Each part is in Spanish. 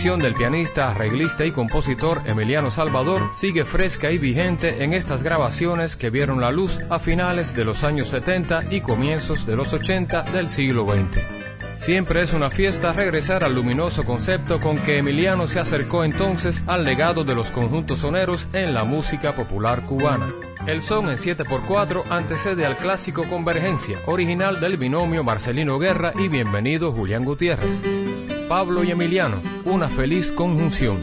Visión del pianista, arreglista y compositor Emiliano Salvador sigue fresca y vigente en estas grabaciones que vieron la luz a finales de los años 70 y comienzos de los 80 del siglo XX. Siempre es una fiesta regresar al luminoso concepto con que Emiliano se acercó entonces al legado de los conjuntos soneros en la música popular cubana. El son en 7x4 antecede al clásico Convergencia, original del binomio Marcelino Guerra y bienvenido Julián Gutiérrez. Pablo y Emiliano, una feliz conjunción.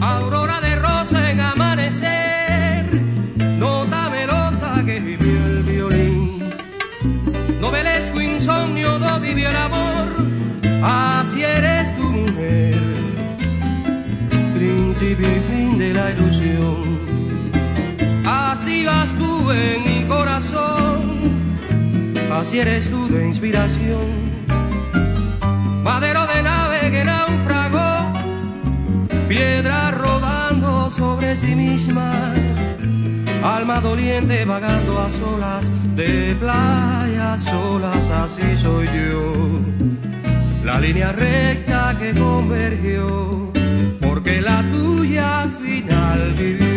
Aurora de rosa en amanecer, nota melosa que vivió el violín. Novelesco insomnio do vivió el amor, así eres tu mujer. Principio y fin de la ilusión, así vas tú en mi corazón así eres tú de inspiración. Madero de nave que naufragó, piedra rodando sobre sí misma, alma doliente vagando a solas, de playas solas, así soy yo. La línea recta que convergió, porque la tuya final vivió.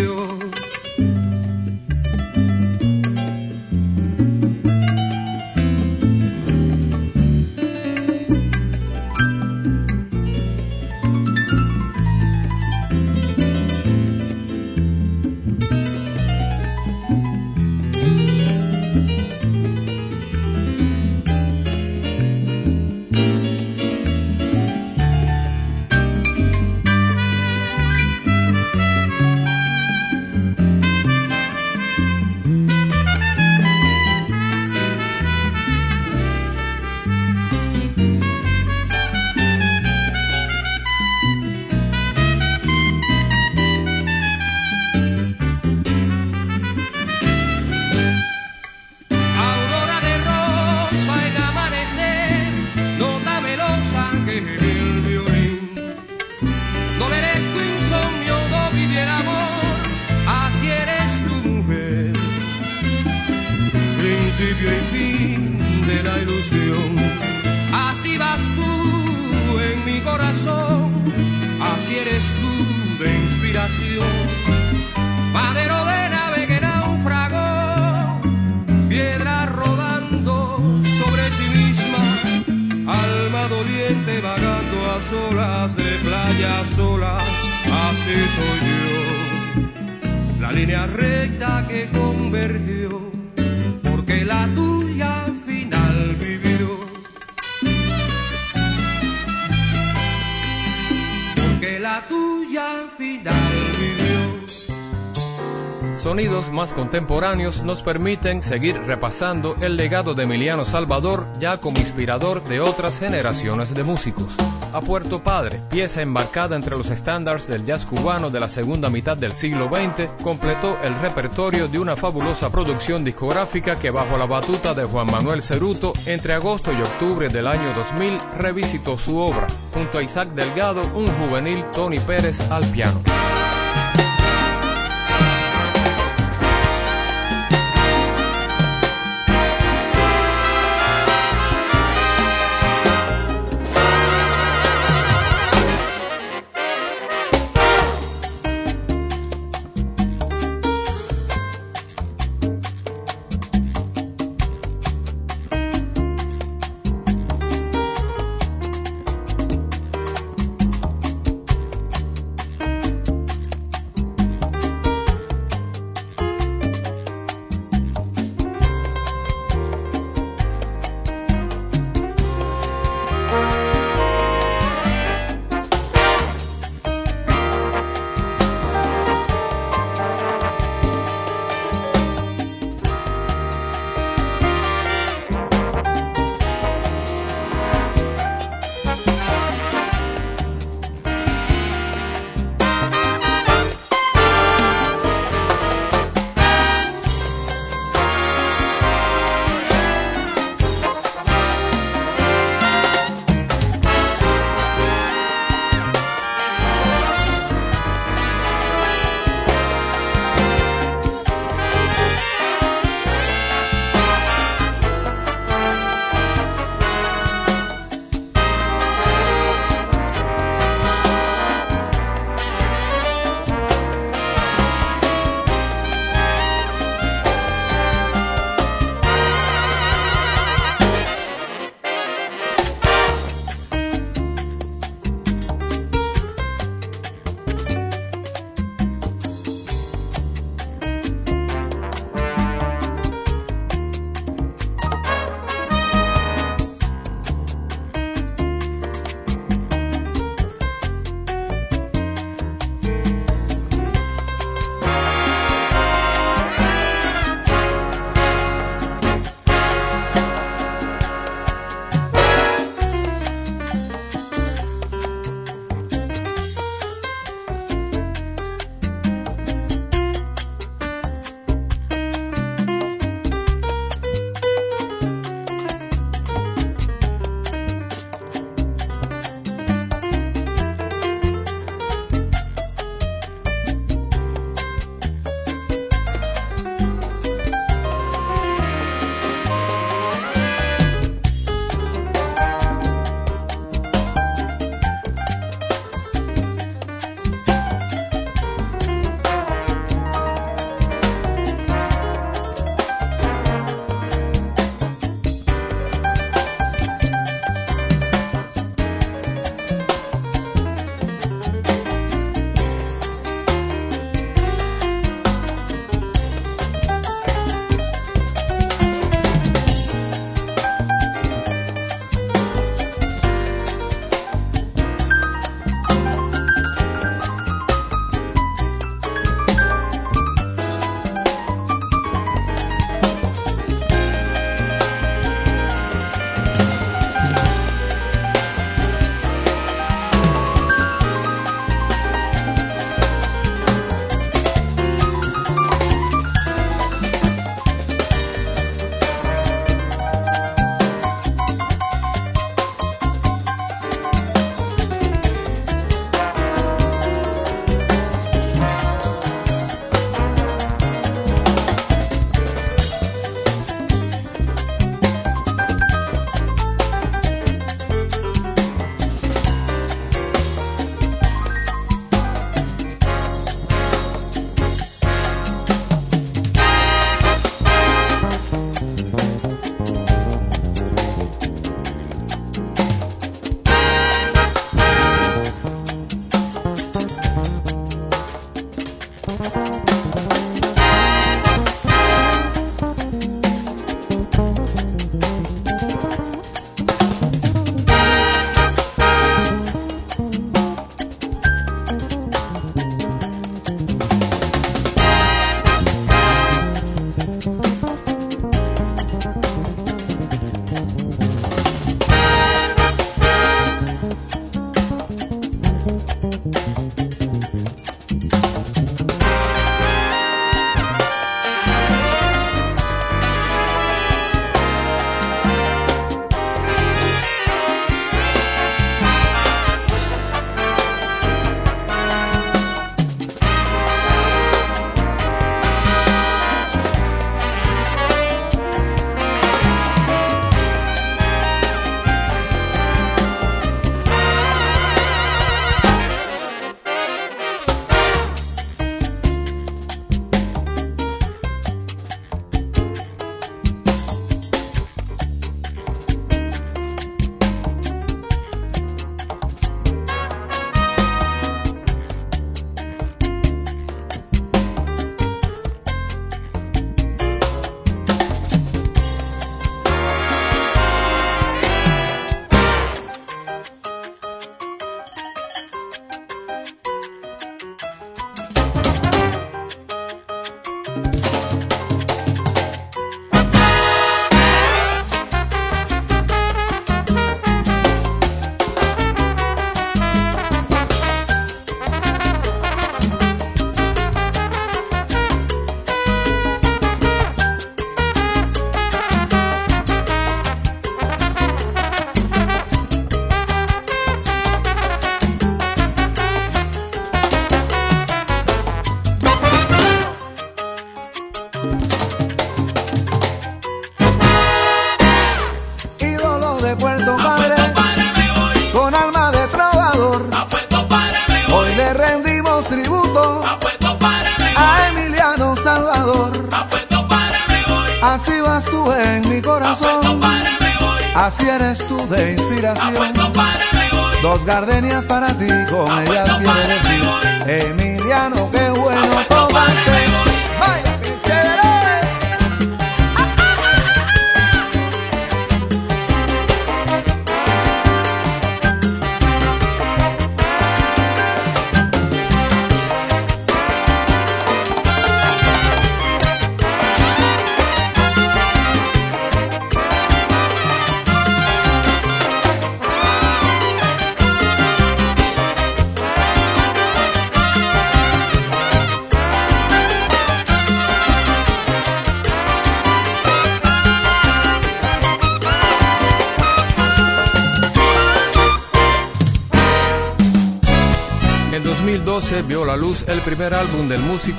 Más contemporáneos nos permiten seguir repasando el legado de Emiliano Salvador ya como inspirador de otras generaciones de músicos. A Puerto Padre, pieza embarcada entre los estándares del jazz cubano de la segunda mitad del siglo XX, completó el repertorio de una fabulosa producción discográfica que bajo la batuta de Juan Manuel Ceruto, entre agosto y octubre del año 2000, revisitó su obra, junto a Isaac Delgado, un juvenil Tony Pérez al piano.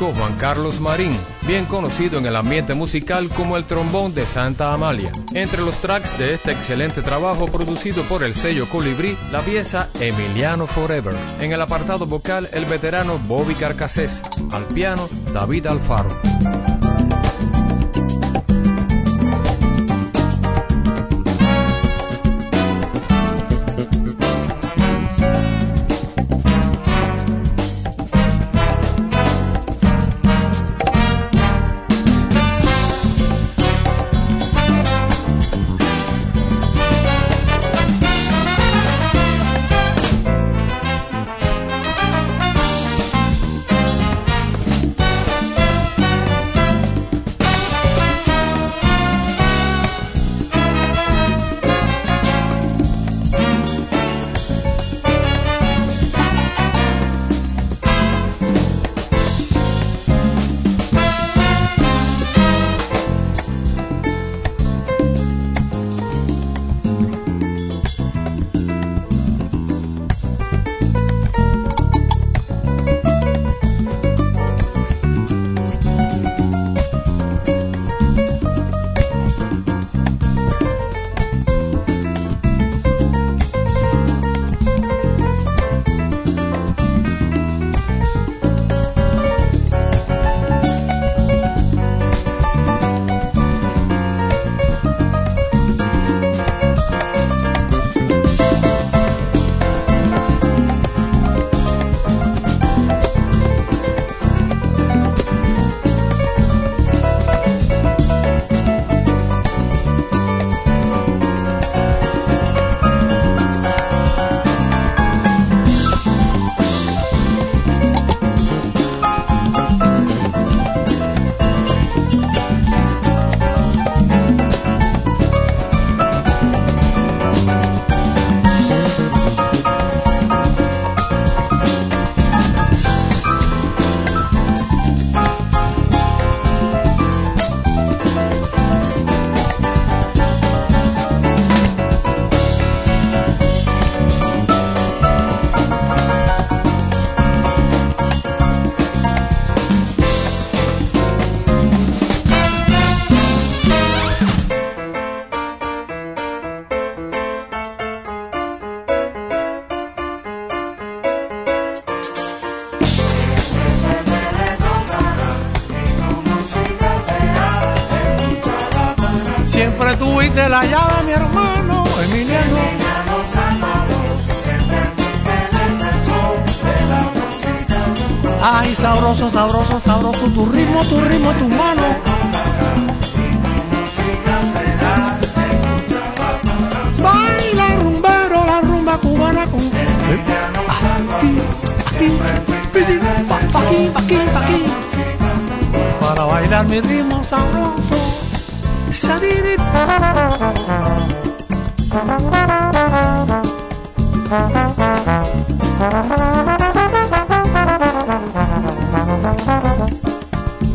Juan Carlos Marín, bien conocido en el ambiente musical como el trombón de Santa Amalia. Entre los tracks de este excelente trabajo producido por el sello Colibrí, la pieza Emiliano Forever. En el apartado vocal, el veterano Bobby Carcassés. Al piano, David Alfaro. sabroso, sabroso, tu ritmo, tu ritmo, tu mano. Baila rumbero, la rumba cubana con... Aquí, aquí, aquí, aquí, aquí. Para bailar mi ritmo sabroso.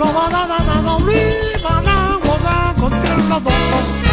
lavoradito, provata da da da da da da con la Todas las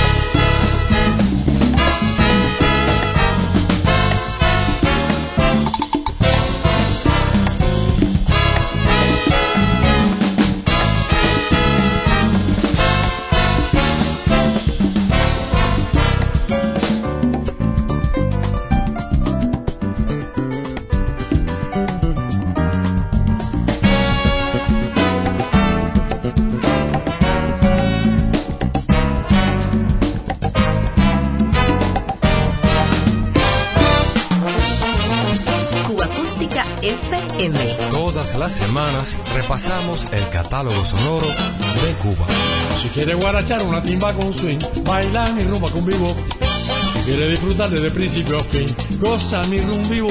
repasamos el catálogo sonoro de Cuba. Si quiere guarachar una timba con swing, baila mi rumba con vivo. Si quiere disfrutar desde principio a fin, goza mi rumba vivo.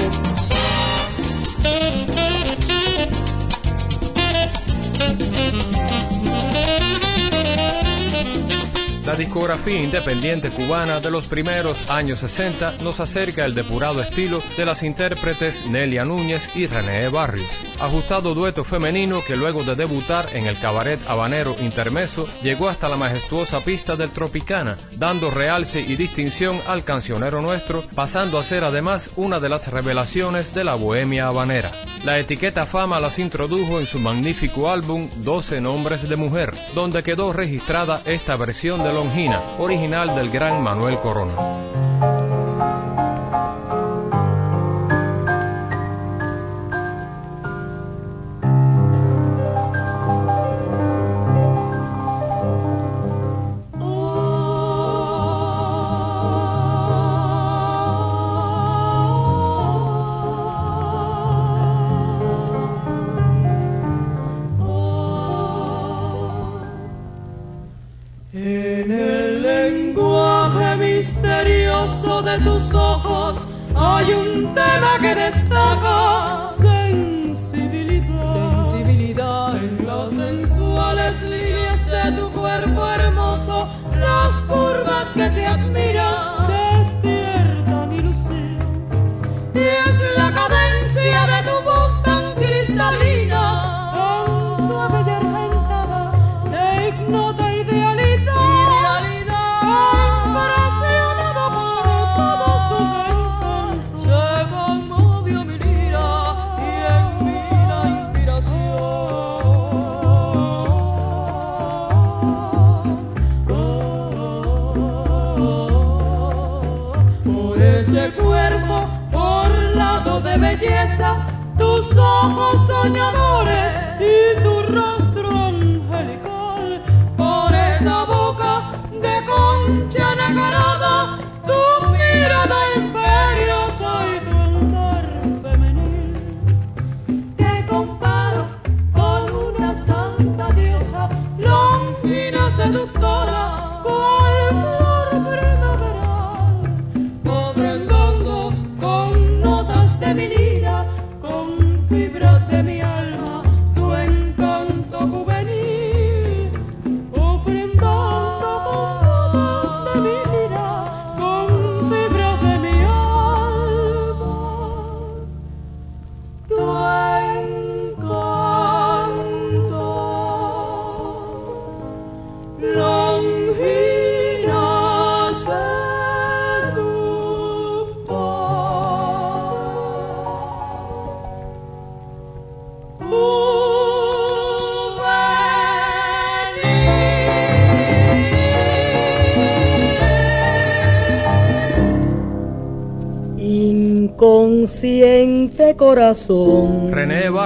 Discografía independiente cubana de los primeros años 60 nos acerca el depurado estilo de las intérpretes Nelia Núñez y René Barrios. Ajustado dueto femenino que luego de debutar en el cabaret habanero Intermeso llegó hasta la majestuosa pista del Tropicana, dando realce y distinción al cancionero nuestro, pasando a ser además una de las revelaciones de la bohemia habanera. La etiqueta Fama las introdujo en su magnífico álbum 12 Nombres de Mujer, donde quedó registrada esta versión de Longina, original del gran Manuel Corona.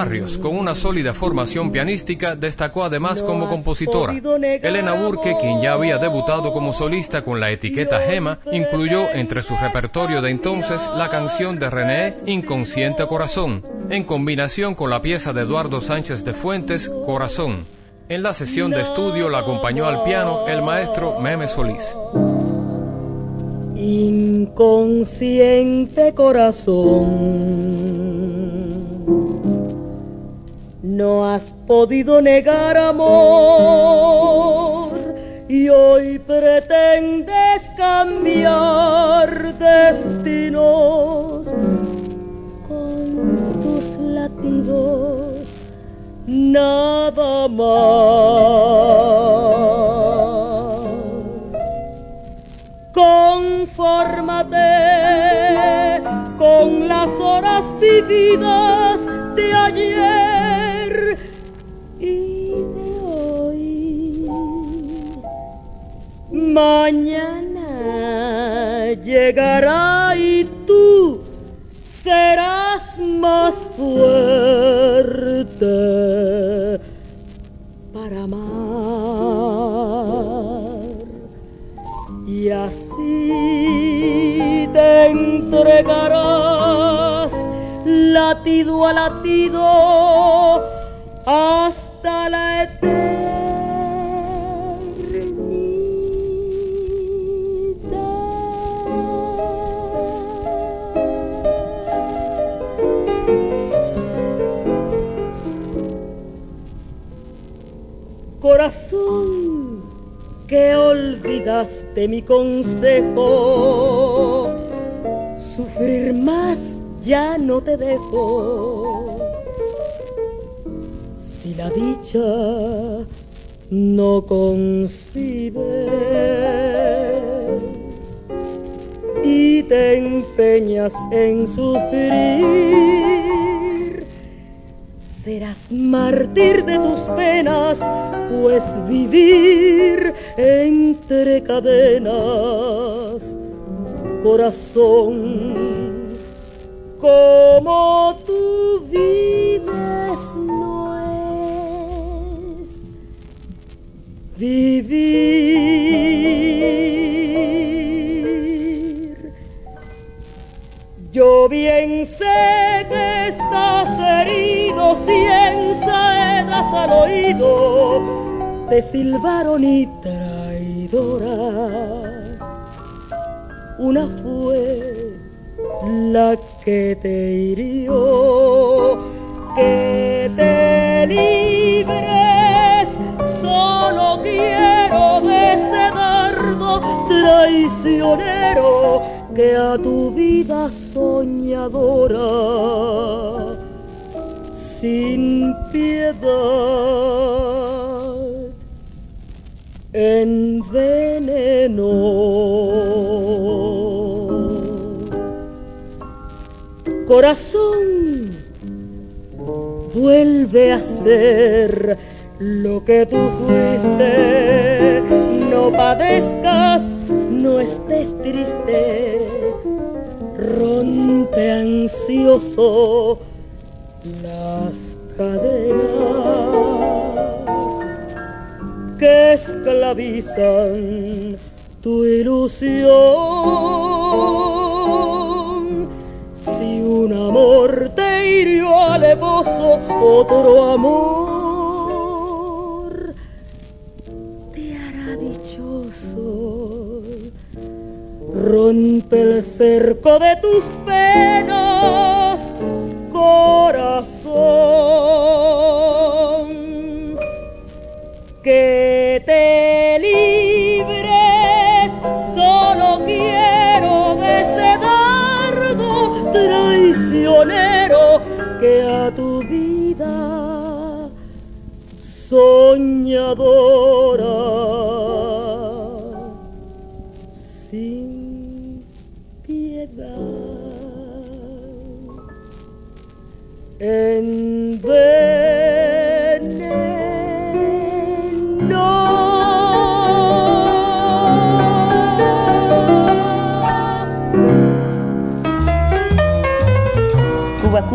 Barrios, con una sólida formación pianística, destacó además como compositora. Elena Burke, quien ya había debutado como solista con la etiqueta Gema, incluyó entre su repertorio de entonces la canción de René Inconsciente Corazón, en combinación con la pieza de Eduardo Sánchez de Fuentes, Corazón. En la sesión de estudio la acompañó al piano el maestro Meme Solís. Inconsciente corazón No has podido negar amor y hoy pretendes cambiar destinos con tus latidos, nada más. Confórmate con las horas vividas consejo, sufrir más ya no te dejo. Si la dicha no concibes y te empeñas en sufrir, serás mártir de tus penas, pues vivir entre cadenas, corazón como tú vives no es vivir. Yo bien sé que estás herido cien saedas al oído te silbaron y traidora. Una fue la que te hirió, que te libres. Solo quiero de ese dardo traicionero que a tu vida soñadora sin piedad Corazón, vuelve a ser lo que tú fuiste. No padezcas, no estés triste. Rompe ansioso las cadenas que esclavizan tu ilusión un amor te hirió alevoso, otro amor te hará dichoso. Rompe el cerco de tus penas, corazón, soñadora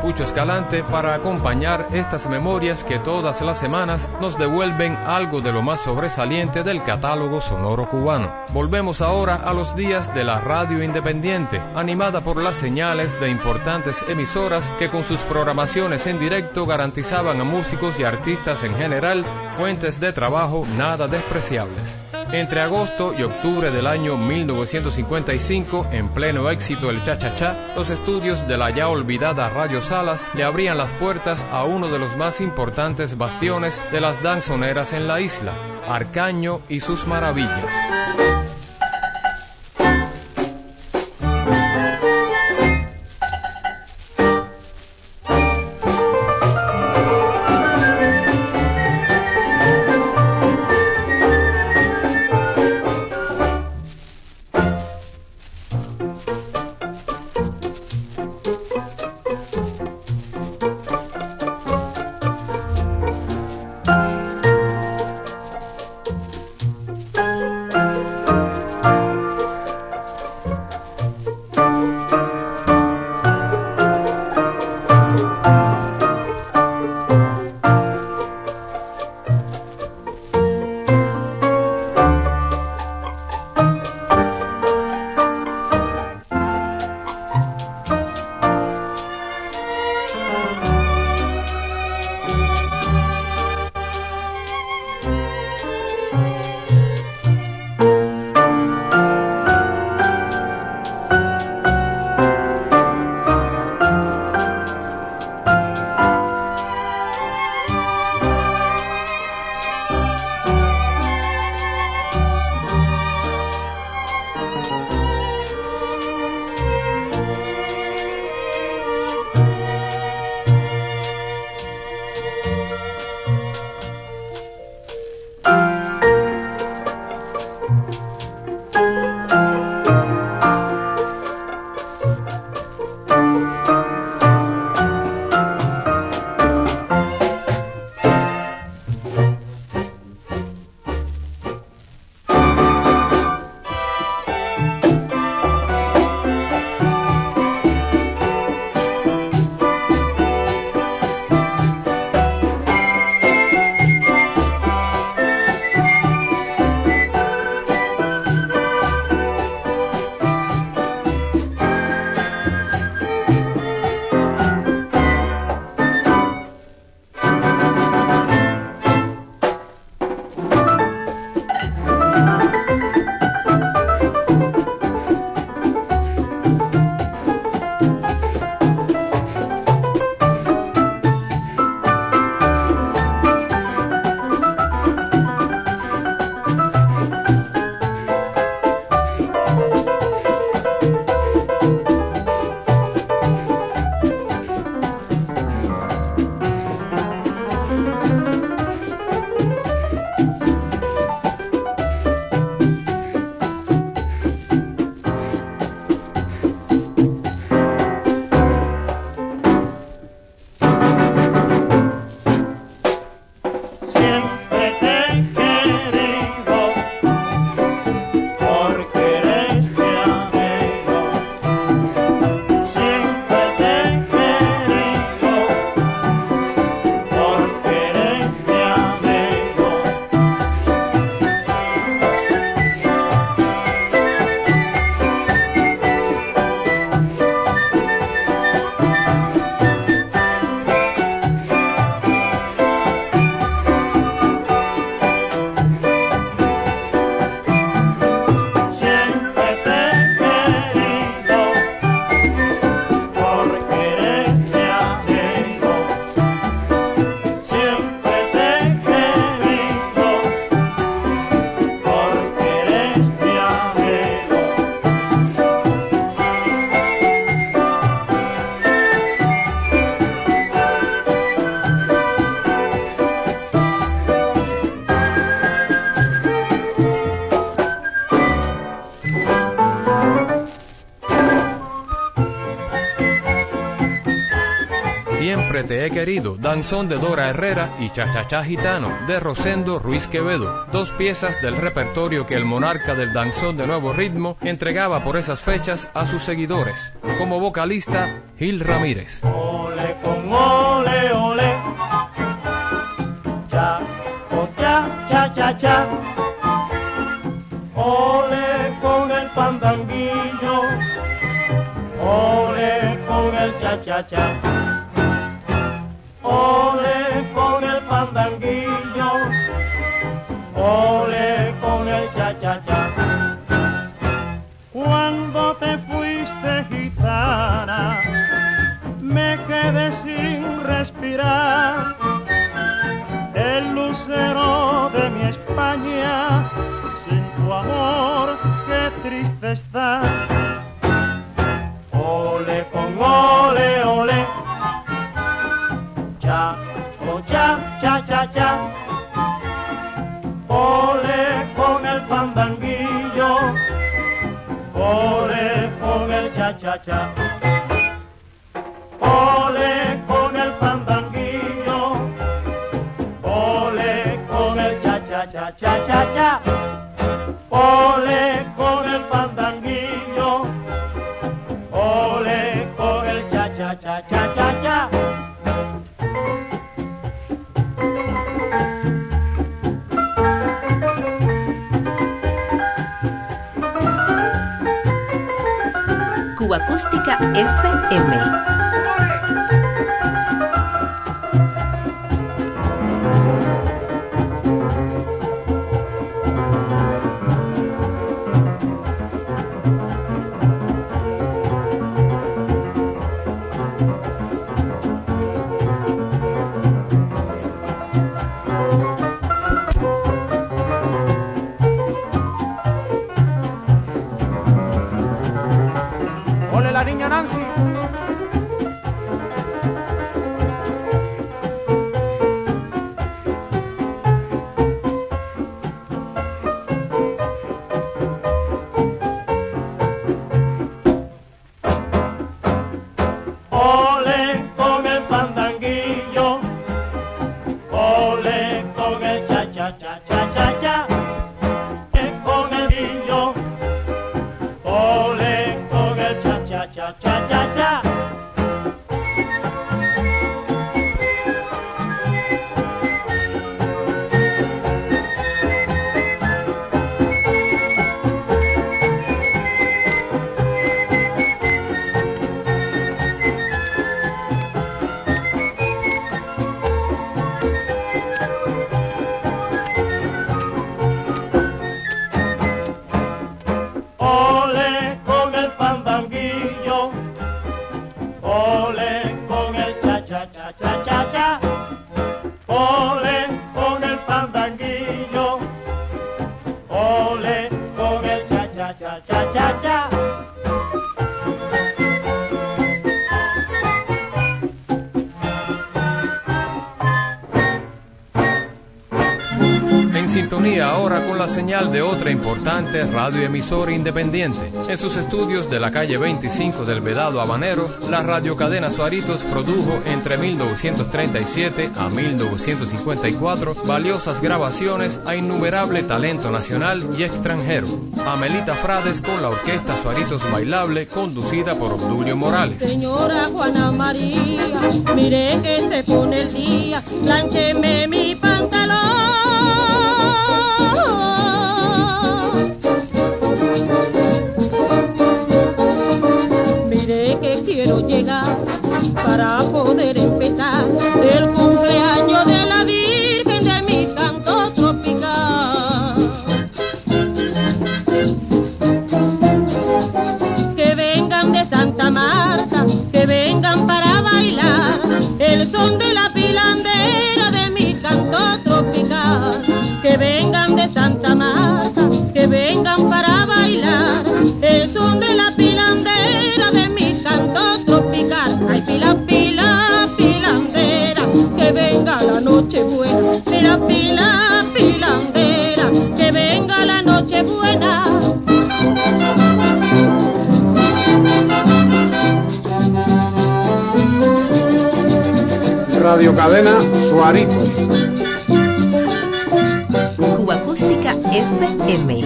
Pucho Escalante para acompañar estas memorias que todas las semanas nos devuelven algo de lo más sobresaliente del catálogo sonoro cubano. Volvemos ahora a los días de la radio independiente, animada por las señales de importantes emisoras que con sus programaciones en directo garantizaban a músicos y artistas en general fuentes de trabajo nada despreciables. Entre agosto y octubre del año 1955, en pleno éxito el cha-cha-cha, los estudios de la ya olvidada Radio Salas le abrían las puertas a uno de los más importantes bastiones de las danzoneras en la isla, Arcaño y sus maravillas. Querido, danzón de Dora Herrera y Chachachá Gitano de Rosendo Ruiz Quevedo, dos piezas del repertorio que el monarca del danzón de nuevo ritmo entregaba por esas fechas a sus seguidores. Como vocalista, Gil Ramírez. Ole con ole, ole. Cha, cha, cha, cha, cha. Ole con el pandanguillo. Ole con el cha, cha, cha. Ole con el pandanguillo, ole con el cha, cha, cha. Ole con el pandanguillo, ole con el cha, Acústica FM. Señal de otra importante radioemisora independiente. En sus estudios de la calle 25 del Vedado Habanero, la radiocadena Suaritos produjo entre 1937 a 1954 valiosas grabaciones a innumerable talento nacional y extranjero. Amelita Frades con la orquesta Suaritos Bailable conducida por Obdulio Morales. Señora Juana María, mire que se pone el día, Cadena Suarico. Cuba Acústica FM.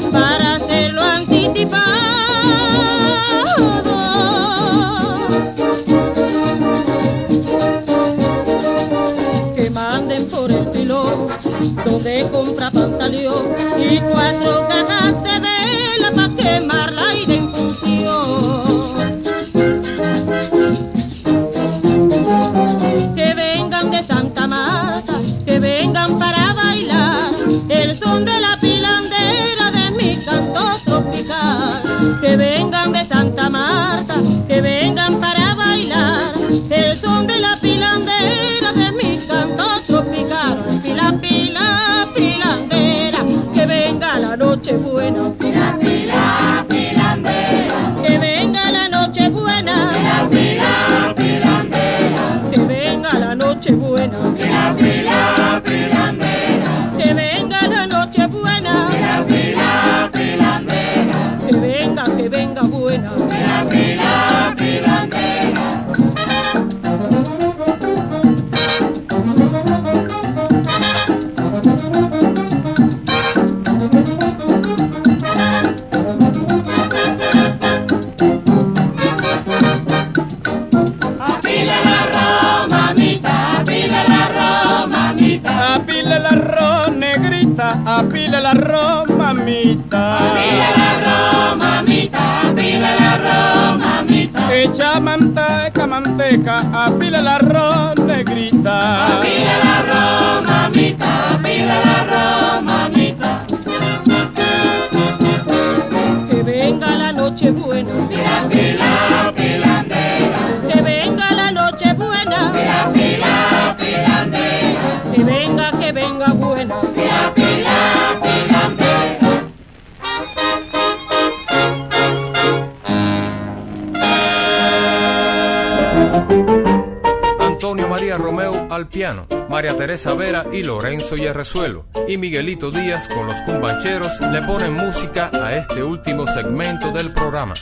Bye. Santo seca, apila el arroz, negrita. Apila el arroz, mamita, apila el arroz. María Teresa Vera y Lorenzo Yerrezuelo, y Miguelito Díaz con los cumbancheros le ponen música a este último segmento del programa.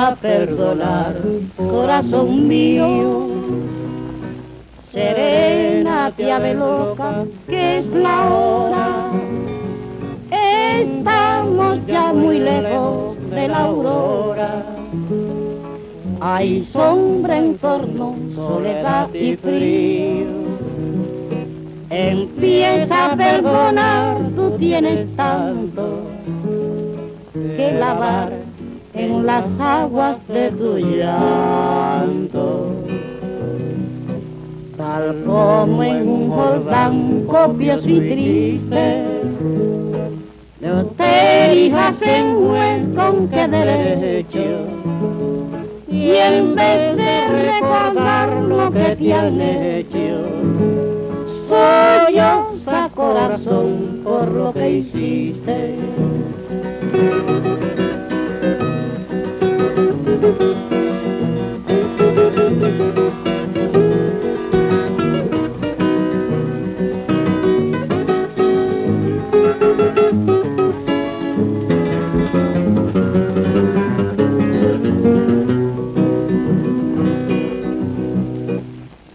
A perdonar, corazón mío. Serena, ave loca, que es la hora. Estamos ya muy lejos de la aurora. Hay sombra en torno, soledad y frío. Empieza a perdonar, tú tienes tanto que lavar las aguas de tu llanto. Tal como en un Jordán copioso y triste, no te hijas en juez con qué derecho. Y en vez de recordar lo que te han hecho, a corazón por lo que hiciste.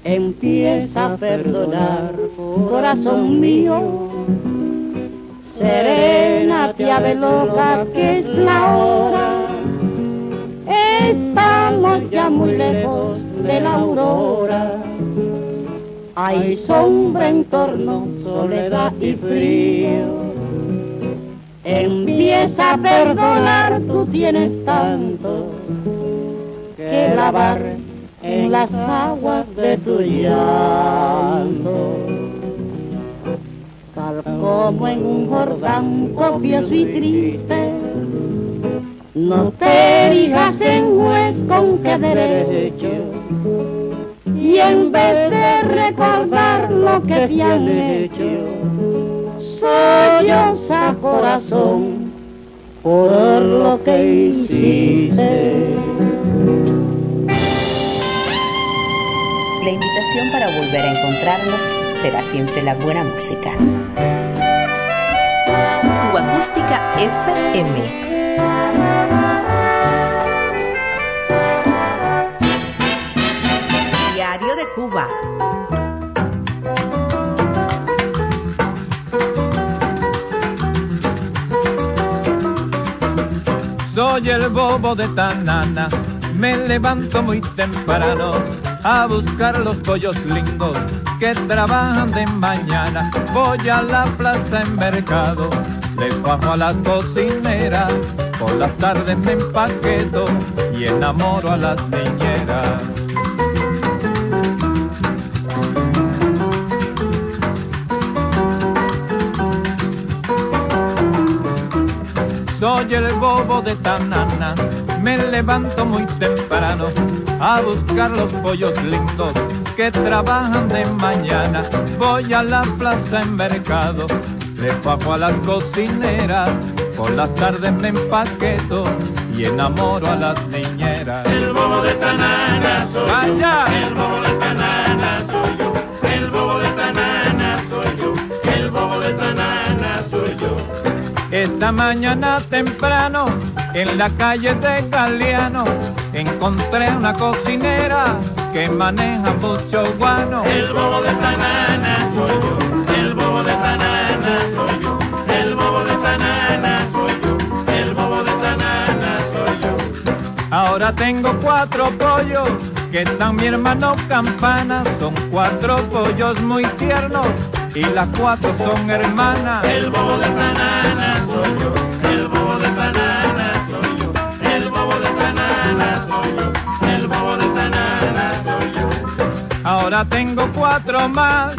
Empieza a perdonar, corazón mío. Serena, tía loca, que es la hora ya muy lejos de la aurora. Hay sombra en torno, soledad y frío. Empieza a perdonar, tú tienes tanto que lavar en las aguas de tu llanto. Tal como en un Jordán copioso y triste, no te digas en juez con qué derecho. Y en vez de recordar lo que te han hecho, solloza corazón por lo que hiciste. La invitación para volver a encontrarnos será siempre la buena música. Cuba Acústica FM Cuba. Soy el bobo de Tanana, me levanto muy temprano a buscar los pollos lindos que trabajan de mañana. Voy a la plaza en mercado, le bajo a la cocinera, por las tardes me empaqueto y enamoro a las niñeras. Soy el bobo de Tanana. Me levanto muy temprano a buscar los pollos lindos que trabajan de mañana. Voy a la plaza en mercado, le pago a las cocineras. Por las tardes me empaqueto y enamoro a las niñeras. El bobo de Tanana soy. El bobo de Tanana Esta mañana temprano, en la calle de Galeano, encontré una cocinera que maneja mucho guano. El bobo de banana soy yo, el bobo de banana soy yo, el bobo de banana soy yo, el bobo de banana soy yo. Ahora tengo cuatro pollos que están mi hermano Campana, son cuatro pollos muy tiernos y las cuatro son hermanas. El bobo de banana soy yo, el bobo de banana soy yo, el bobo de banana soy yo, el bobo de banana soy yo. Ahora tengo cuatro más,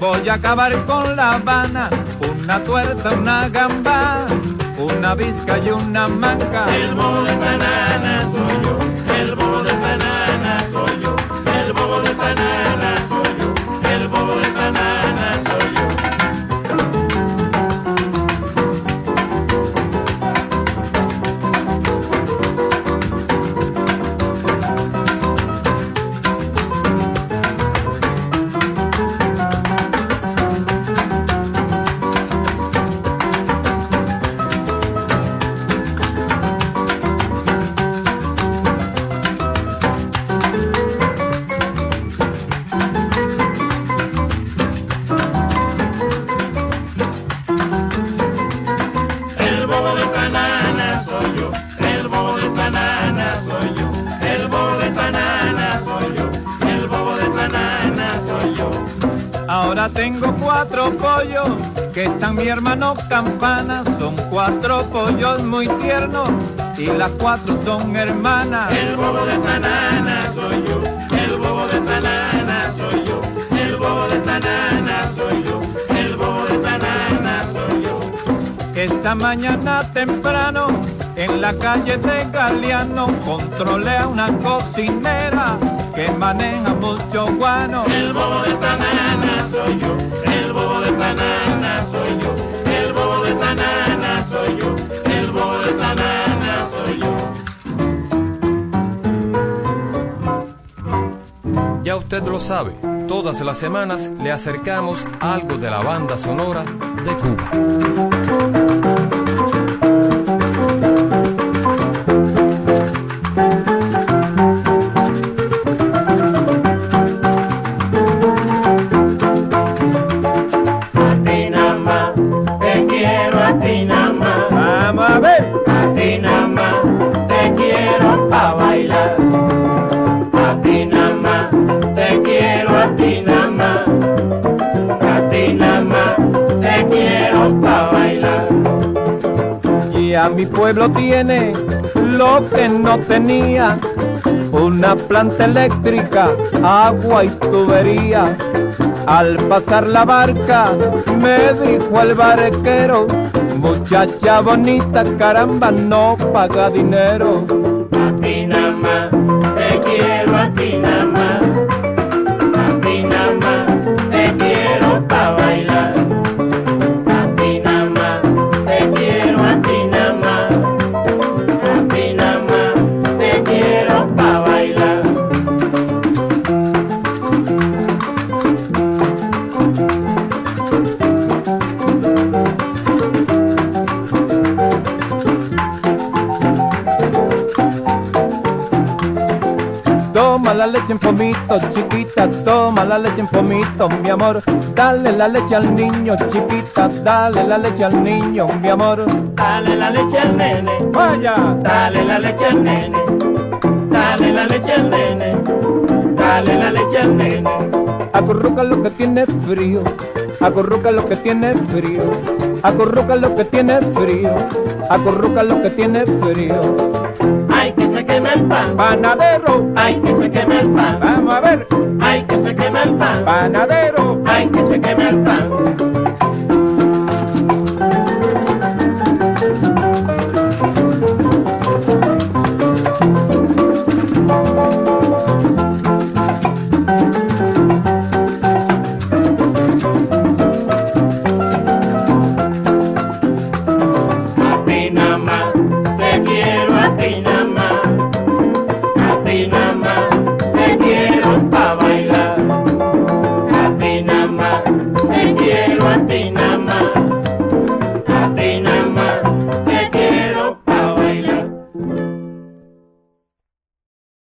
voy a acabar con La Habana, una tuerta, una gamba, una visca y una manca. El bobo de banana soy yo, el bobo de banana soy yo, el bobo de banana bobo de banana soy yo, el bobo de banana soy yo, el bobo de banana soy yo, el bobo de banana soy yo. Ahora tengo cuatro pollos que están mi hermano campana, son cuatro pollos muy tiernos y las cuatro son hermanas. El bobo de banana soy yo, el bobo de banana soy Esta mañana temprano en la calle de Galeano controlé a una cocinera que maneja mucho guano. El bobo de banana soy yo, el bobo de banana soy yo, el bobo de banana soy yo, el bobo de banana soy yo. Ya usted lo sabe, todas las semanas le acercamos algo de la banda sonora de Cuba. Pueblo tiene lo que no tenía, una planta eléctrica, agua y tubería. Al pasar la barca me dijo el barquero, muchacha bonita, caramba, no paga dinero. Leche en pomito, chiquita, toma la leche en pomito, mi amor. Dale la leche al niño, chiquita, dale la leche al niño, mi amor. Dale la leche al nene, Vaya, dale la leche al nene. Dale la leche al nene, dale la leche al nene. acurruca lo que tiene frío, acurruca lo que tiene frío, acurruca lo que tiene frío, acurruca lo que tiene frío. Ay, que se queme el pan, Panadero, ay, que se queme el pan. vamos a ver, Ay, que se queme el pan, panadero, ay, que se queme el pan.